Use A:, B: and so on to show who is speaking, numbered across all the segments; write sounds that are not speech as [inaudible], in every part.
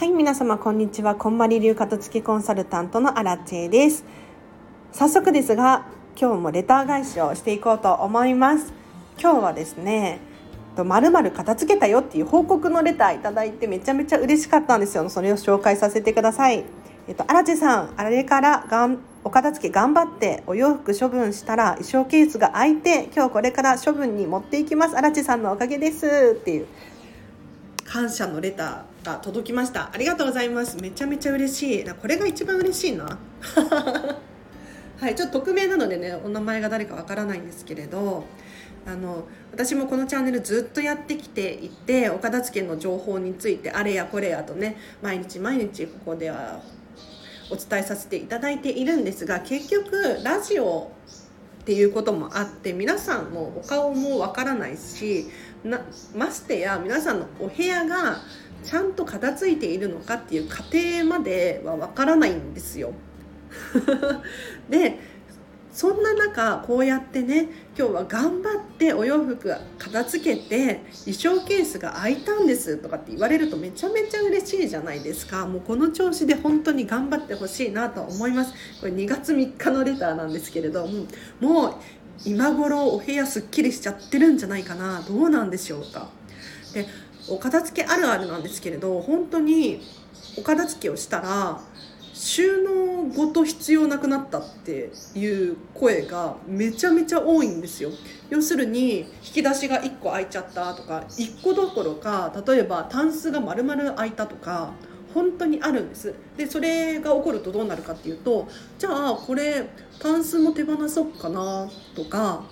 A: はい皆様こんにちは。こんまり流片付けコンサルタントのアラチェです。早速ですが今日もレター返しをしていこうと思います。今日はですねまるまる片付けたよっていう報告のレターいただいてめちゃめちゃ嬉しかったんですよ。それを紹介させてください。えっと、荒地さんあれからがんお片付け頑張ってお洋服処分したら衣装ケースが開いて今日これから処分に持っていきます。荒地さんのおかげです。っていう感謝のレターが届きました。ありがとうございます。めちゃめちゃ嬉しい。これが一番嬉しいな。[laughs] はいちょっと匿名なのでねお名前が誰かわからないんですけれどあの私もこのチャンネルずっとやってきていてお片付けの情報についてあれやこれやとね毎日毎日ここではお伝えさせていただいているんですが結局ラジオっていうこともあって皆さんもお顔もわからないしなましてや皆さんのお部屋がちゃんと片付いているのかっていう過程まではわからないんですよ。[laughs] でそんな中こうやってね今日は頑張ってお洋服片付けて衣装ケースが開いたんですとかって言われるとめちゃめちゃ嬉しいじゃないですか。もうこの調子で本当に頑張ってほしいなと思います。これ2月3日のレターなんですけれどももう今頃お部屋すっきりしちゃってるんじゃないかな。どうなんでしょうか。でお片付けあるあるなんですけれど本当にお片付けをしたら収納ごと必要なくなったっていう声がめちゃめちゃ多いんですよ。要するに引き出しが1個開いちゃったとか1個どころか例えばタンスが丸々開いたとか本当にあるんです。でそれが起こるとどうなるかっていうとじゃあこれタンスも手放そうかなとか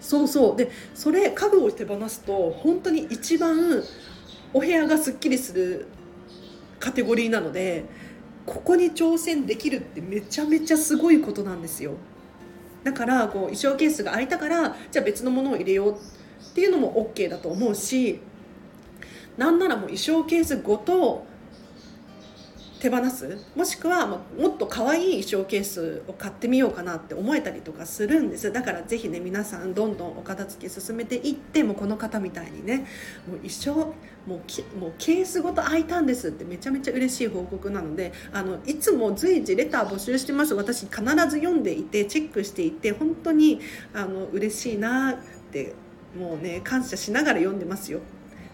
A: そうそう。でそれ家具を手放すと本当に一番お部屋がすっきりするカテゴリーなのでここに挑戦できるってめちゃめちゃすごいことなんですよ。だからこう衣装ケースが空いたからじゃあ別のものを入れようっていうのも OK だと思うしなんならもう衣装ケースごと手放すもしくはもっと可愛い衣装ケースを買ってみようかなって思えたりとかするんです。だからぜひね皆さんどんどんお片付け進めていってもこの方みたいにね。もう一生もうもうケースごと開いたんですってめちゃめちゃ嬉しい報告なのであのいつも随時レター募集してます。私必ず読んでいてチェックしていて本当にあの嬉しいなってもうね感謝しながら読んでますよ。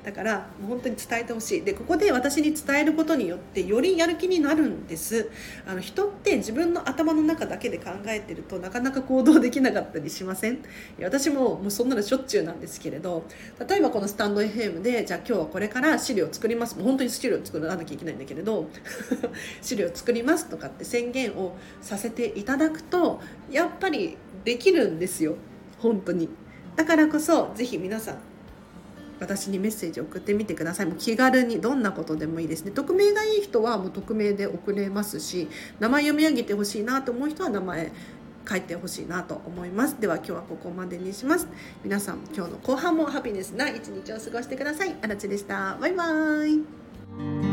A: だからもう本当に伝えてほしい。でここで私に伝えることによってよりやる気になるんです。あの人って自分の頭の中だけで考えてるとなかなか行動できなかったりしません？私ももうそんなのしょっちゅうなんですけれど例えばこのスタンド FM でじゃあ今日はこれから資料を作ります。もう本当に資料を作らなきゃいけないんだけれど [laughs] 資料を作りますとかって宣言をさせていただくとやっぱりできるんですよ。本当に。だからこそぜひ皆さん私にメッセージ送ってみてください。もう気軽にどんなことでもいいですね。匿名がいい人はもう匿名で送れますし名前読み上げてほしいなと思う人は名前書いてほしいなと思います。では今日はここまでにします。皆さん今日の後半もハピネスな一日を過ごしてください。あらちでした。バイバーイ。